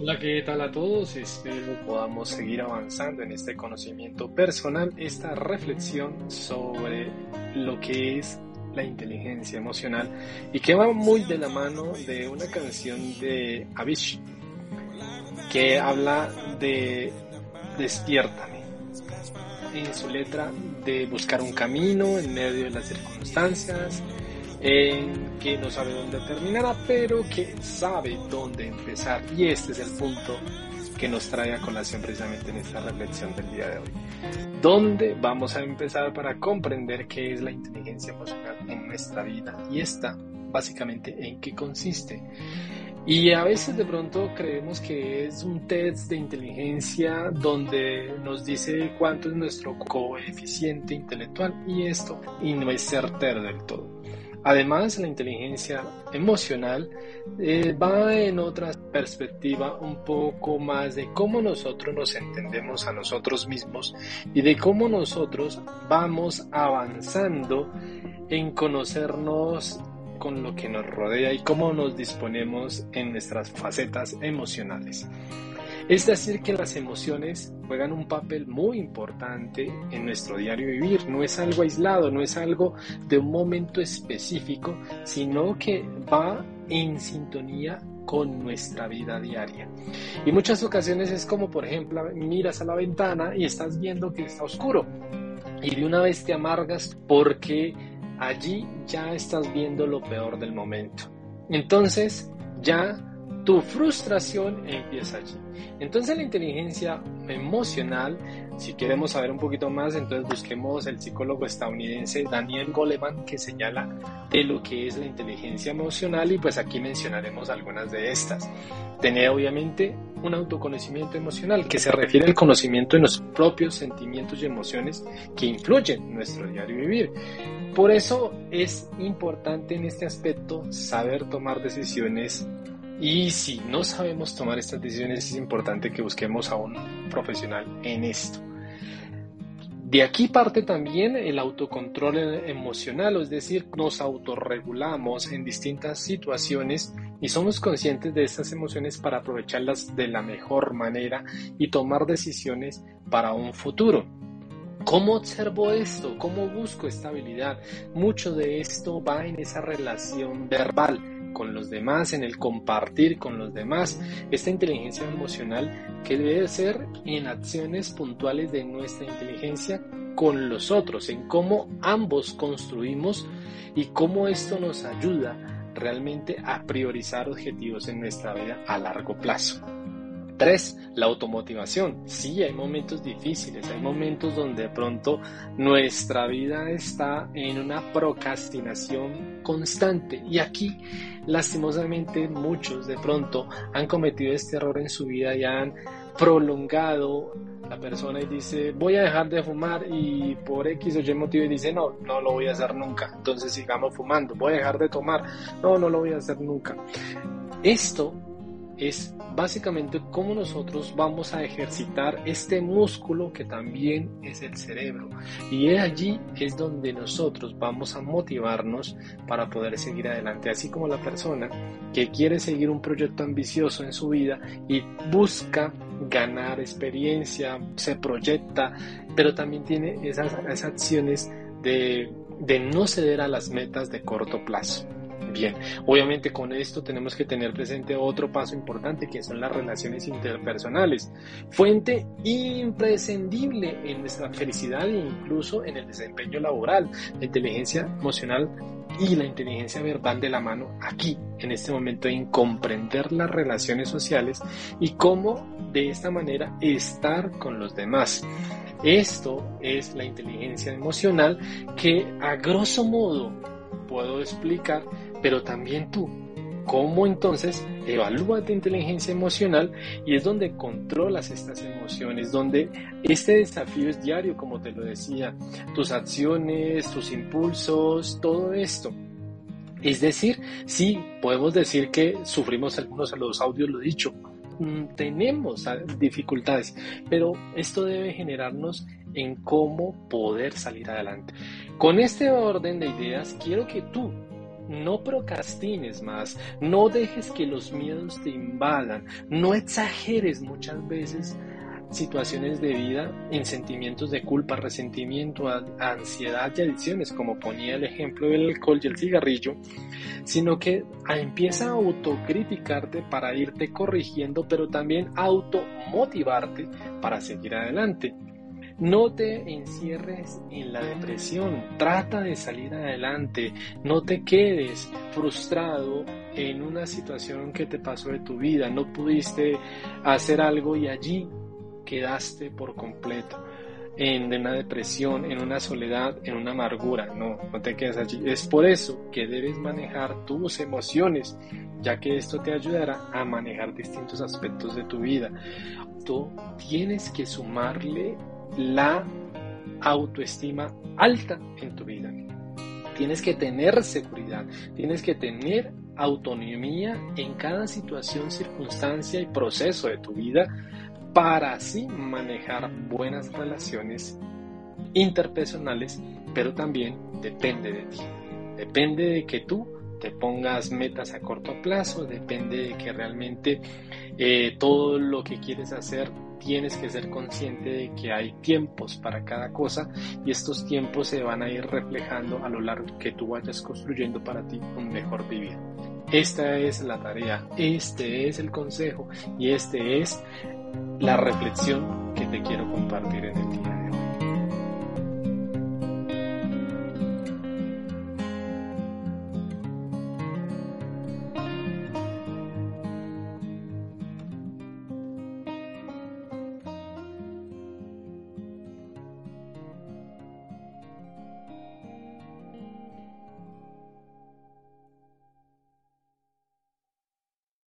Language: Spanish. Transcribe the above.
Hola, ¿qué tal a todos? Espero podamos seguir avanzando en este conocimiento personal, esta reflexión sobre lo que es la inteligencia emocional y que va muy de la mano de una canción de Avicii que habla de despiértame en su letra de buscar un camino en medio de las circunstancias en que no sabe dónde terminará pero que sabe dónde empezar y este es el punto que nos trae a colación precisamente en esta reflexión del día de hoy. ¿Dónde vamos a empezar para comprender qué es la inteligencia emocional en nuestra vida? Y esta, básicamente, en qué consiste. Y a veces de pronto creemos que es un test de inteligencia donde nos dice cuánto es nuestro coeficiente intelectual y esto y no es certero del todo. Además, la inteligencia emocional eh, va en otra perspectiva un poco más de cómo nosotros nos entendemos a nosotros mismos y de cómo nosotros vamos avanzando en conocernos con lo que nos rodea y cómo nos disponemos en nuestras facetas emocionales. Es decir, que las emociones juegan un papel muy importante en nuestro diario vivir. No es algo aislado, no es algo de un momento específico, sino que va en sintonía con nuestra vida diaria. Y muchas ocasiones es como, por ejemplo, miras a la ventana y estás viendo que está oscuro y de una vez te amargas porque allí ya estás viendo lo peor del momento. Entonces, ya tu frustración empieza allí. Entonces la inteligencia emocional, si queremos saber un poquito más, entonces busquemos el psicólogo estadounidense Daniel Goleman que señala de lo que es la inteligencia emocional y pues aquí mencionaremos algunas de estas. Tener obviamente un autoconocimiento emocional que se refiere al conocimiento de los propios sentimientos y emociones que influyen en nuestro diario vivir. Por eso es importante en este aspecto saber tomar decisiones y si no sabemos tomar estas decisiones, es importante que busquemos a un profesional en esto. De aquí parte también el autocontrol emocional, es decir, nos autorregulamos en distintas situaciones y somos conscientes de estas emociones para aprovecharlas de la mejor manera y tomar decisiones para un futuro. ¿Cómo observo esto? ¿Cómo busco estabilidad? Mucho de esto va en esa relación verbal con los demás, en el compartir con los demás, esta inteligencia emocional que debe ser en acciones puntuales de nuestra inteligencia con los otros, en cómo ambos construimos y cómo esto nos ayuda realmente a priorizar objetivos en nuestra vida a largo plazo. Tres, la automotivación. Sí, hay momentos difíciles, hay momentos donde de pronto nuestra vida está en una procrastinación constante. Y aquí, lastimosamente, muchos de pronto han cometido este error en su vida y han prolongado la persona y dice voy a dejar de fumar y por X o Y motivo y dice no, no lo voy a hacer nunca. Entonces sigamos fumando. Voy a dejar de tomar. No, no lo voy a hacer nunca. Esto es básicamente cómo nosotros vamos a ejercitar este músculo que también es el cerebro. Y allí es donde nosotros vamos a motivarnos para poder seguir adelante, así como la persona que quiere seguir un proyecto ambicioso en su vida y busca ganar experiencia, se proyecta, pero también tiene esas, acciones de no ceder a las metas de corto plazo. Bien, obviamente con esto tenemos que tener presente otro paso importante que son las relaciones interpersonales, fuente imprescindible en nuestra felicidad e incluso en el desempeño laboral. La inteligencia emocional y la inteligencia verbal de la mano aquí, en este momento, en comprender las relaciones sociales y cómo de esta manera estar con los demás. Esto es la inteligencia emocional que a grosso modo puedo explicar pero también tú. ¿Cómo entonces evalúa tu inteligencia emocional? Y es donde controlas estas emociones, donde este desafío es diario, como te lo decía, tus acciones, tus impulsos, todo esto. Es decir, sí, podemos decir que sufrimos algunos de los audios, lo dicho, mm, tenemos dificultades, pero esto debe generarnos en cómo poder salir adelante. Con este orden de ideas, quiero que tú no procrastines más, no dejes que los miedos te invadan, no exageres muchas veces situaciones de vida en sentimientos de culpa, resentimiento, ansiedad y adicciones, como ponía el ejemplo del alcohol y el cigarrillo, sino que empieza a autocriticarte para irte corrigiendo, pero también automotivarte para seguir adelante. No te encierres en la depresión, trata de salir adelante, no te quedes frustrado en una situación que te pasó de tu vida, no pudiste hacer algo y allí quedaste por completo en una depresión, en una soledad, en una amargura. No, no te quedes allí. Es por eso que debes manejar tus emociones, ya que esto te ayudará a manejar distintos aspectos de tu vida. Tú tienes que sumarle la autoestima alta en tu vida. Tienes que tener seguridad, tienes que tener autonomía en cada situación, circunstancia y proceso de tu vida para así manejar buenas relaciones interpersonales, pero también depende de ti. Depende de que tú te pongas metas a corto plazo, depende de que realmente eh, todo lo que quieres hacer tienes que ser consciente de que hay tiempos para cada cosa y estos tiempos se van a ir reflejando a lo largo que tú vayas construyendo para ti un mejor vivir. Esta es la tarea, este es el consejo y este es la reflexión que te quiero compartir en el día.